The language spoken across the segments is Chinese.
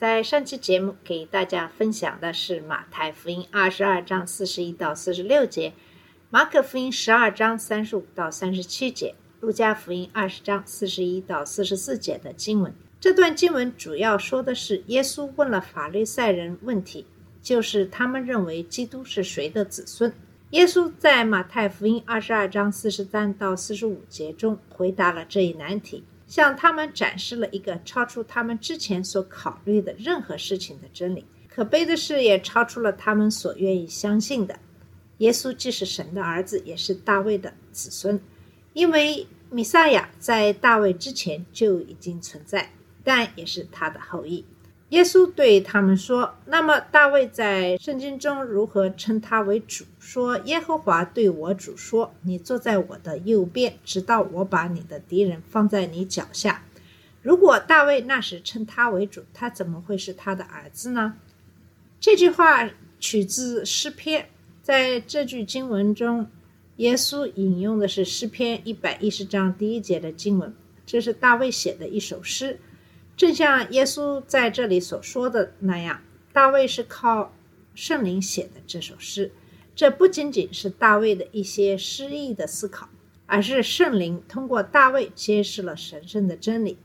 在上期节目给大家分享的是马太福音二十二章四十一到四十六节，马可福音十二章三十五到三十七节，路加福音二十章四十一到四十四节的经文。这段经文主要说的是耶稣问了法利赛人问题，就是他们认为基督是谁的子孙。耶稣在马太福音二十二章四十三到四十五节中回答了这一难题。向他们展示了一个超出他们之前所考虑的任何事情的真理。可悲的是，也超出了他们所愿意相信的。耶稣既是神的儿子，也是大卫的子孙，因为米赛亚在大卫之前就已经存在，但也是他的后裔。耶稣对他们说：“那么大卫在圣经中如何称他为主？说耶和华对我主说：‘你坐在我的右边，直到我把你的敌人放在你脚下。’如果大卫那时称他为主，他怎么会是他的儿子呢？”这句话取自诗篇，在这句经文中，耶稣引用的是诗篇一百一十章第一节的经文，这是大卫写的一首诗。正像耶稣在这里所说的那样，大卫是靠圣灵写的这首诗。这不仅仅是大卫的一些诗意的思考，而是圣灵通过大卫揭示了神圣的真理。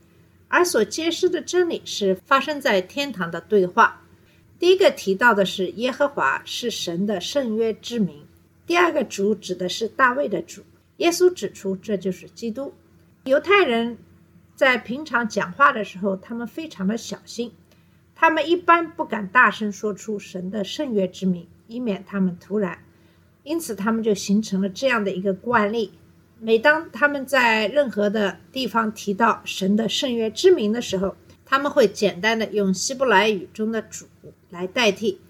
而所揭示的真理是发生在天堂的对话。第一个提到的是耶和华是神的圣约之名，第二个主指的是大卫的主。耶稣指出这就是基督。犹太人。在平常讲话的时候，他们非常的小心，他们一般不敢大声说出神的圣约之名，以免他们突然。因此，他们就形成了这样的一个惯例：每当他们在任何的地方提到神的圣约之名的时候，他们会简单的用希伯来语中的“主”来代替。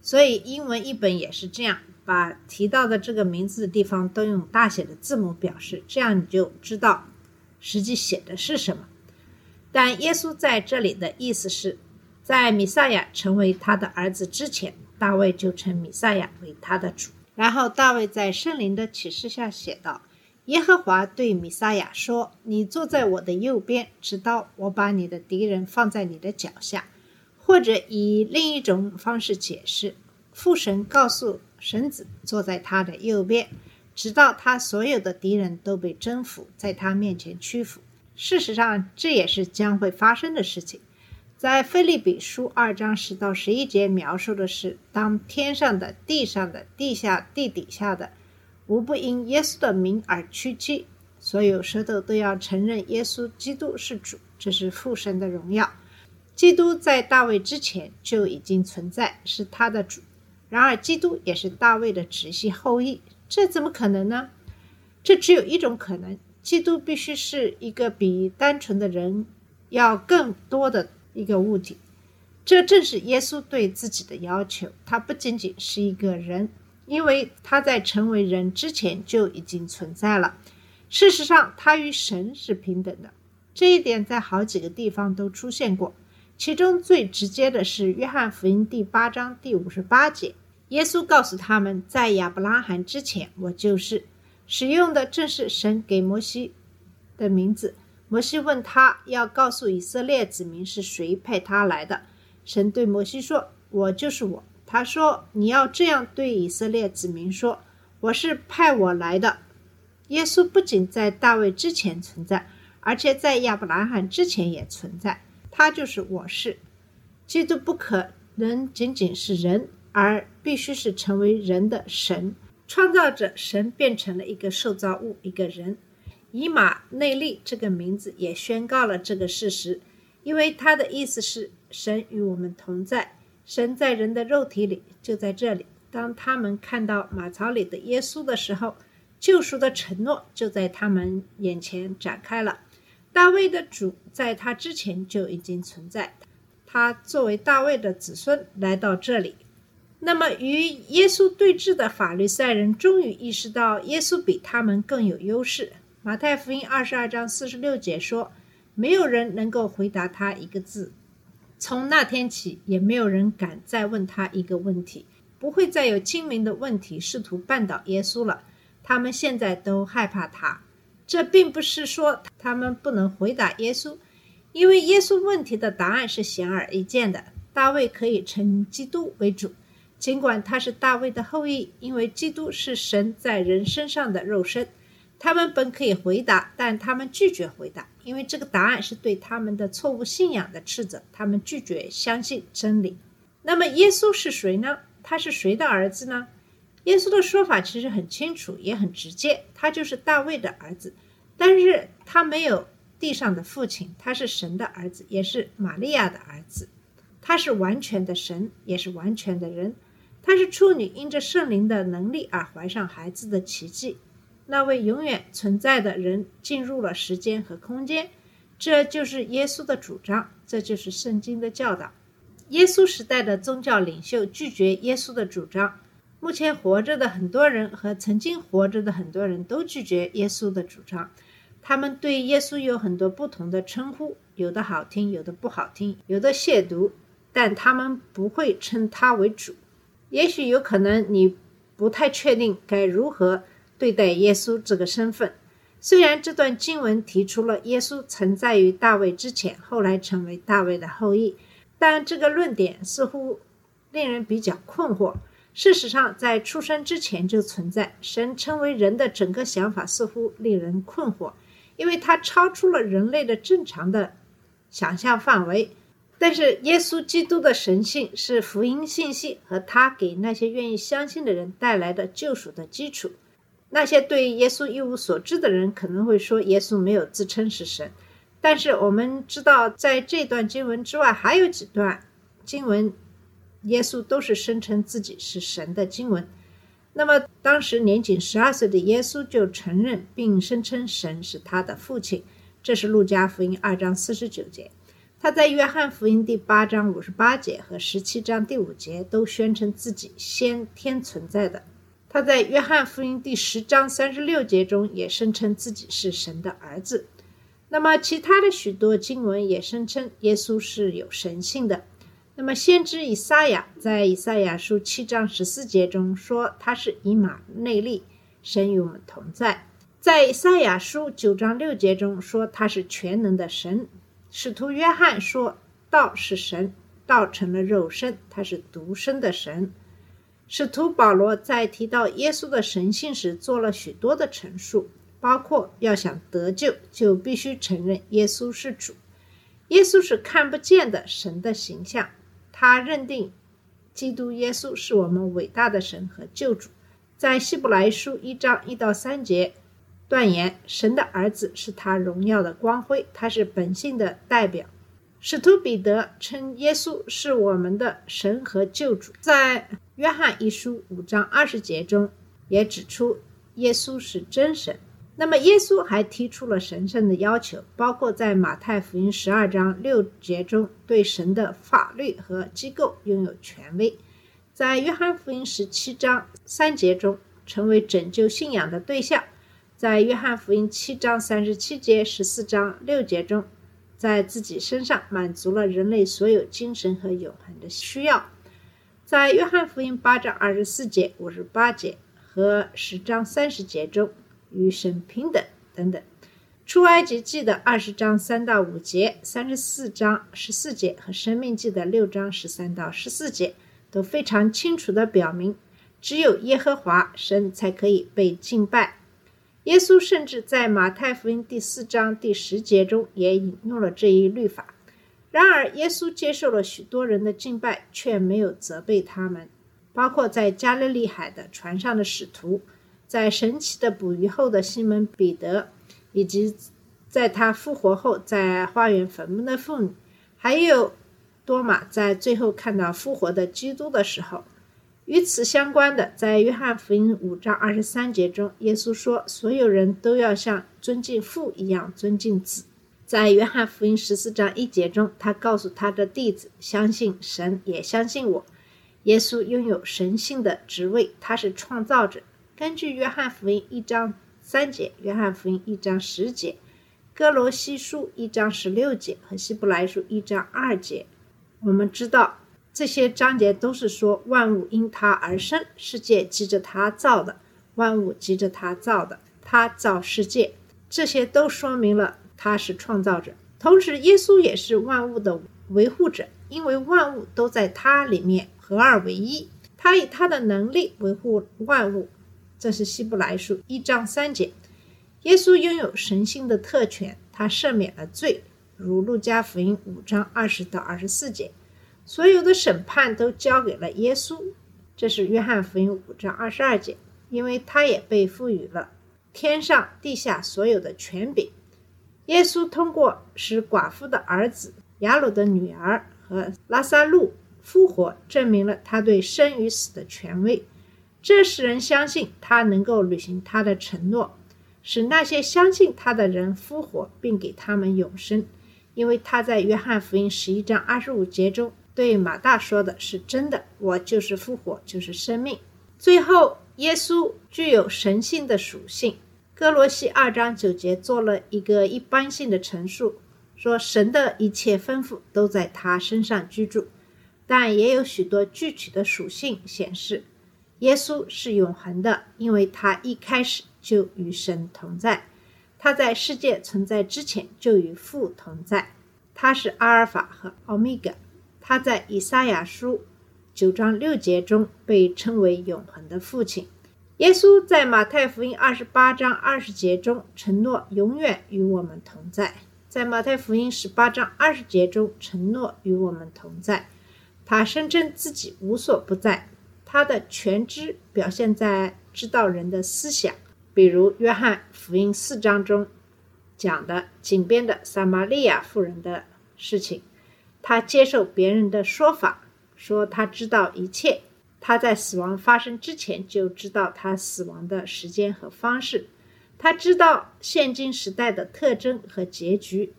所以，英文译本也是这样，把提到的这个名字的地方都用大写的字母表示，这样你就知道。实际写的是什么？但耶稣在这里的意思是，在弥赛亚成为他的儿子之前，大卫就称弥赛亚为他的主。然后大卫在圣灵的启示下写道：“耶和华对弥赛亚说：‘你坐在我的右边，直到我把你的敌人放在你的脚下。’或者以另一种方式解释，父神告诉神子坐在他的右边。”直到他所有的敌人都被征服，在他面前屈服。事实上，这也是将会发生的事情。在腓立比书二章十到十一节描述的是，当天上的、地上的、地下、地底下的，无不因耶稣的名而屈膝，所有舌头都要承认耶稣基督是主，这是父神的荣耀。基督在大卫之前就已经存在，是他的主。然而，基督也是大卫的直系后裔。这怎么可能呢？这只有一种可能：基督必须是一个比单纯的人要更多的一个物体。这正是耶稣对自己的要求。他不仅仅是一个人，因为他在成为人之前就已经存在了。事实上，他与神是平等的。这一点在好几个地方都出现过，其中最直接的是约翰福音第八章第五十八节。耶稣告诉他们，在亚伯拉罕之前，我就是使用的正是神给摩西的名字。摩西问他要告诉以色列子民是谁派他来的。神对摩西说：“我就是我。”他说：“你要这样对以色列子民说：我是派我来的。”耶稣不仅在大卫之前存在，而且在亚伯拉罕之前也存在。他就是我是。基督不可能仅仅是人。而必须是成为人的神，创造者神变成了一个受造物，一个人。以马内利这个名字也宣告了这个事实，因为它的意思是神与我们同在，神在人的肉体里，就在这里。当他们看到马槽里的耶稣的时候，救赎的承诺就在他们眼前展开了。大卫的主在他之前就已经存在，他作为大卫的子孙来到这里。那么，与耶稣对峙的法律赛人终于意识到耶稣比他们更有优势。马太福音二十二章四十六节说：“没有人能够回答他一个字。从那天起，也没有人敢再问他一个问题。不会再有精明的问题试图绊倒耶稣了。他们现在都害怕他。这并不是说他们不能回答耶稣，因为耶稣问题的答案是显而易见的：大卫可以称基督为主。”尽管他是大卫的后裔，因为基督是神在人身上的肉身，他们本可以回答，但他们拒绝回答，因为这个答案是对他们的错误信仰的斥责。他们拒绝相信真理。那么，耶稣是谁呢？他是谁的儿子呢？耶稣的说法其实很清楚，也很直接，他就是大卫的儿子。但是他没有地上的父亲，他是神的儿子，也是玛利亚的儿子。他是完全的神，也是完全的人。他是处女因着圣灵的能力而怀上孩子的奇迹，那位永远存在的人进入了时间和空间，这就是耶稣的主张，这就是圣经的教导。耶稣时代的宗教领袖拒绝耶稣的主张，目前活着的很多人和曾经活着的很多人都拒绝耶稣的主张，他们对耶稣有很多不同的称呼，有的好听，有的不好听，有的亵渎，但他们不会称他为主。也许有可能你不太确定该如何对待耶稣这个身份。虽然这段经文提出了耶稣存在于大卫之前，后来成为大卫的后裔，但这个论点似乎令人比较困惑。事实上，在出生之前就存在神成为人的整个想法，似乎令人困惑，因为它超出了人类的正常的想象范围。但是，耶稣基督的神性是福音信息和他给那些愿意相信的人带来的救赎的基础。那些对耶稣一无所知的人可能会说，耶稣没有自称是神。但是我们知道，在这段经文之外，还有几段经文，耶稣都是声称自己是神的经文。那么，当时年仅十二岁的耶稣就承认并声称神是他的父亲。这是路加福音二章四十九节。他在约翰福音第八章五十八节和十七章第五节都宣称自己先天存在的。他在约翰福音第十章三十六节中也声称自己是神的儿子。那么，其他的许多经文也声称耶稣是有神性的。那么，先知以赛亚在以赛亚书七章十四节中说他是以马内利，神与我们同在。在以赛亚书九章六节中说他是全能的神。使徒约翰说道是神，道成了肉身，他是独生的神。使徒保罗在提到耶稣的神性时做了许多的陈述，包括要想得救，就必须承认耶稣是主。耶稣是看不见的神的形象，他认定基督耶稣是我们伟大的神和救主。在希伯来书一章一到三节。断言神的儿子是他荣耀的光辉，他是本性的代表。使徒彼得称耶稣是我们的神和救主，在约翰一书五章二十节中也指出耶稣是真神。那么耶稣还提出了神圣的要求，包括在马太福音十二章六节中对神的法律和机构拥有权威，在约翰福音十七章三节中成为拯救信仰的对象。在约翰福音七章三十七节、十四章六节中，在自己身上满足了人类所有精神和永恒的需要。在约翰福音八章二十四节、五十八节和十章三十节中，与神平等等等。出埃及记的二十章三到五节、三十四章十四节和生命记的六章十三到十四节都非常清楚地表明，只有耶和华神才可以被敬拜。耶稣甚至在马太福音第四章第十节中也引用了这一律法。然而，耶稣接受了许多人的敬拜，却没有责备他们，包括在加利利海的船上的使徒，在神奇的捕鱼后的西门彼得，以及在他复活后在花园坟墓的妇女，还有多马在最后看到复活的基督的时候。与此相关的，在约翰福音五章二十三节中，耶稣说：“所有人都要像尊敬父一样尊敬子。”在约翰福音十四章一节中，他告诉他的弟子：“相信神，也相信我，耶稣拥有神性的职位，他是创造者。根据约翰福音一章三节、约翰福音一章十节、哥罗西书一章十六节和希伯来书一章二节，我们知道这些章节都是说万物因他而生，世界记着他造的，万物记着他造的，他造世界，这些都说明了他是创造者。同时，耶稣也是万物的维护者，因为万物都在他里面合二为一，他以他的能力维护万物。这是希伯来书一章三节。耶稣拥有神性的特权，他赦免了罪，如路加福音五章二十到二十四节。所有的审判都交给了耶稣，这是约翰福音五章二十二节。因为他也被赋予了天上地下所有的权柄。耶稣通过使寡妇的儿子雅鲁的女儿和拉萨路复活，证明了他对生与死的权威。这使人相信他能够履行他的承诺，使那些相信他的人复活，并给他们永生。因为他在约翰福音十一章二十五节中对马大说的是真的：“我就是复活，就是生命。”最后，耶稣具有神性的属性。哥罗西二章九节做了一个一般性的陈述，说神的一切吩咐都在他身上居住，但也有许多具体的属性显示。耶稣是永恒的，因为他一开始就与神同在，他在世界存在之前就与父同在，他是阿尔法和奥米伽。他在以赛亚书九章六节中被称为永恒的父亲。耶稣在马太福音二十八章二十节中承诺永远与我们同在，在马太福音十八章二十节中承诺与我们同在。他声称自己无所不在。他的全知表现在知道人的思想，比如约翰福音四章中讲的井边的撒玛利亚妇人的事情。他接受别人的说法，说他知道一切。他在死亡发生之前就知道他死亡的时间和方式。他知道现今时代的特征和结局。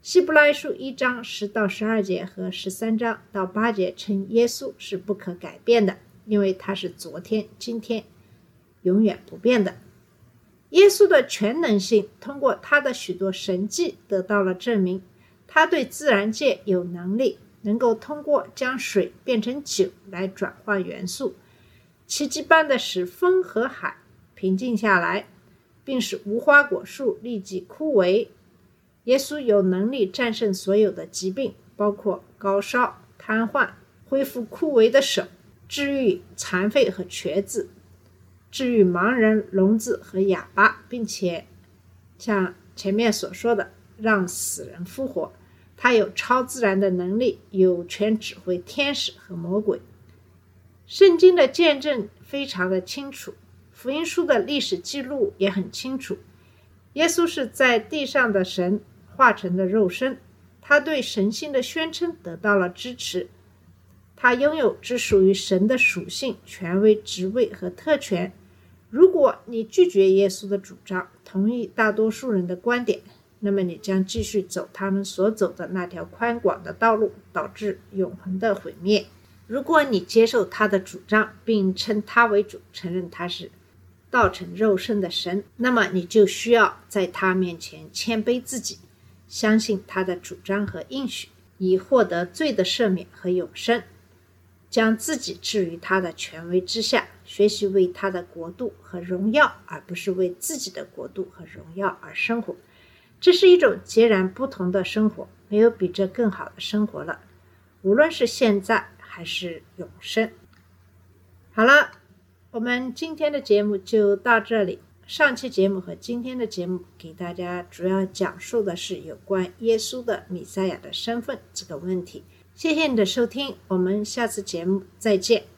希伯来书一章十到十二节和十三章到八节称耶稣是不可改变的。因为他是昨天、今天永远不变的。耶稣的全能性通过他的许多神迹得到了证明。他对自然界有能力，能够通过将水变成酒来转化元素，奇迹般的使风和海平静下来，并使无花果树立即枯萎。耶稣有能力战胜所有的疾病，包括高烧、瘫痪、恢复枯萎的手。治愈残废和瘸子，治愈盲人、聋子和哑巴，并且像前面所说的，让死人复活。他有超自然的能力，有权指挥天使和魔鬼。圣经的见证非常的清楚，福音书的历史记录也很清楚。耶稣是在地上的神化成的肉身，他对神性的宣称得到了支持。他拥有只属于神的属性、权威、职位和特权。如果你拒绝耶稣的主张，同意大多数人的观点，那么你将继续走他们所走的那条宽广的道路，导致永恒的毁灭。如果你接受他的主张，并称他为主，承认他是道成肉身的神，那么你就需要在他面前谦卑自己，相信他的主张和应许，以获得罪的赦免和永生。将自己置于他的权威之下，学习为他的国度和荣耀，而不是为自己的国度和荣耀而生活。这是一种截然不同的生活，没有比这更好的生活了，无论是现在还是永生。好了，我们今天的节目就到这里。上期节目和今天的节目给大家主要讲述的是有关耶稣的米赛亚的身份这个问题。谢谢你的收听，我们下次节目再见。